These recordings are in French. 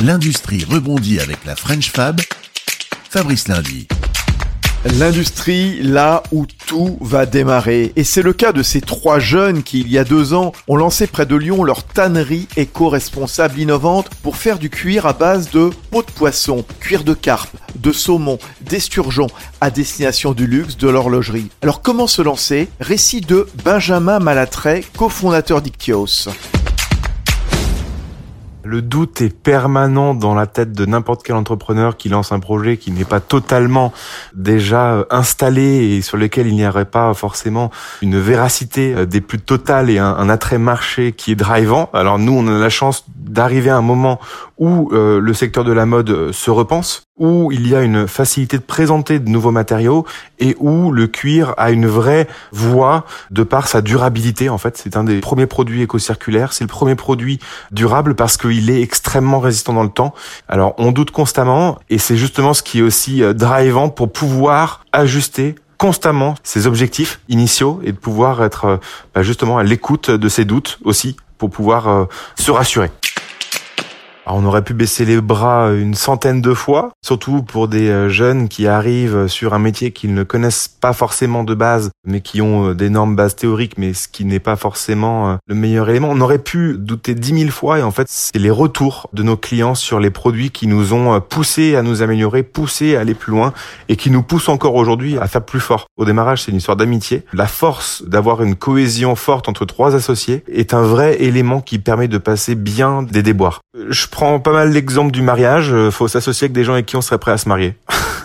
L'industrie rebondit avec la French Fab. Fabrice Lundi. L'industrie là où tout va démarrer. Et c'est le cas de ces trois jeunes qui, il y a deux ans, ont lancé près de Lyon leur tannerie éco-responsable innovante pour faire du cuir à base de peau de poisson, cuir de carpe, de saumon, d'esturgeon à destination du luxe de l'horlogerie. Alors comment se lancer? Récit de Benjamin Malatray, cofondateur d'Ictios. Le doute est permanent dans la tête de n'importe quel entrepreneur qui lance un projet qui n'est pas totalement déjà euh, installé et sur lequel il n'y aurait pas forcément une véracité euh, des plus totales et un, attrait marché qui est drivant. Alors nous, on a la chance d'arriver à un moment où euh, le secteur de la mode se repense, où il y a une facilité de présenter de nouveaux matériaux et où le cuir a une vraie voie de par sa durabilité. En fait, c'est un des premiers produits éco-circulaires. C'est le premier produit durable parce qu'il est extrêmement résistant dans le temps. Alors, on doute constamment et c'est justement ce qui est aussi euh, drivant pour pouvoir ajuster constamment ses objectifs initiaux et de pouvoir être euh, bah, justement à l'écoute de ses doutes aussi pour pouvoir euh, se rassurer on aurait pu baisser les bras une centaine de fois, surtout pour des euh, jeunes qui arrivent sur un métier qu'ils ne connaissent pas forcément de base, mais qui ont euh, d'énormes bases théoriques, mais ce qui n'est pas forcément euh, le meilleur élément. On aurait pu douter dix mille fois et en fait, c'est les retours de nos clients sur les produits qui nous ont poussé à nous améliorer, poussé à aller plus loin et qui nous poussent encore aujourd'hui à faire plus fort. Au démarrage, c'est une histoire d'amitié. La force d'avoir une cohésion forte entre trois associés est un vrai élément qui permet de passer bien des déboires. Prends pas mal l'exemple du mariage. Euh, faut s'associer avec des gens avec qui on serait prêt à se marier.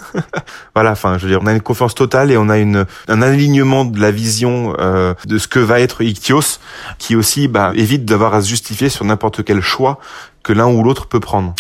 voilà, enfin, je veux dire, on a une confiance totale et on a une un alignement de la vision euh, de ce que va être Ictios, qui aussi bah, évite d'avoir à se justifier sur n'importe quel choix que l'un ou l'autre peut prendre.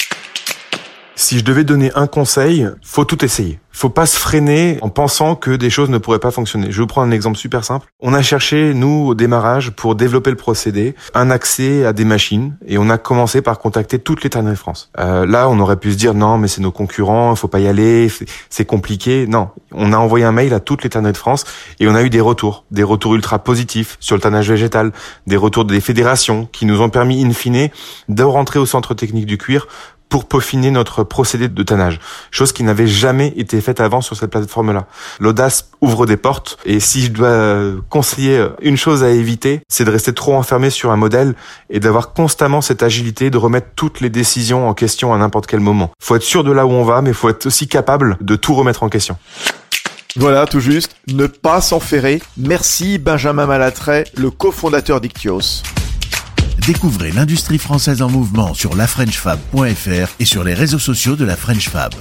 Si je devais donner un conseil, faut tout essayer. Faut pas se freiner en pensant que des choses ne pourraient pas fonctionner. Je vous prendre un exemple super simple. On a cherché, nous, au démarrage, pour développer le procédé, un accès à des machines et on a commencé par contacter toutes les tanneries de France. Euh, là, on aurait pu se dire non, mais c'est nos concurrents, faut pas y aller, c'est compliqué. Non, on a envoyé un mail à toutes les tanneries de France et on a eu des retours, des retours ultra positifs sur le tannage végétal, des retours des fédérations qui nous ont permis, in fine, de rentrer au centre technique du cuir pour peaufiner notre procédé de tannage, chose qui n'avait jamais été faite avant sur cette plateforme-là. L'audace ouvre des portes et si je dois conseiller une chose à éviter, c'est de rester trop enfermé sur un modèle et d'avoir constamment cette agilité de remettre toutes les décisions en question à n'importe quel moment. Faut être sûr de là où on va, mais faut être aussi capable de tout remettre en question. Voilà, tout juste, ne pas s'enferrer. Merci Benjamin Malatray, le cofondateur d'Ictios. Découvrez l'industrie française en mouvement sur lafrenchfab.fr et sur les réseaux sociaux de la French Fab.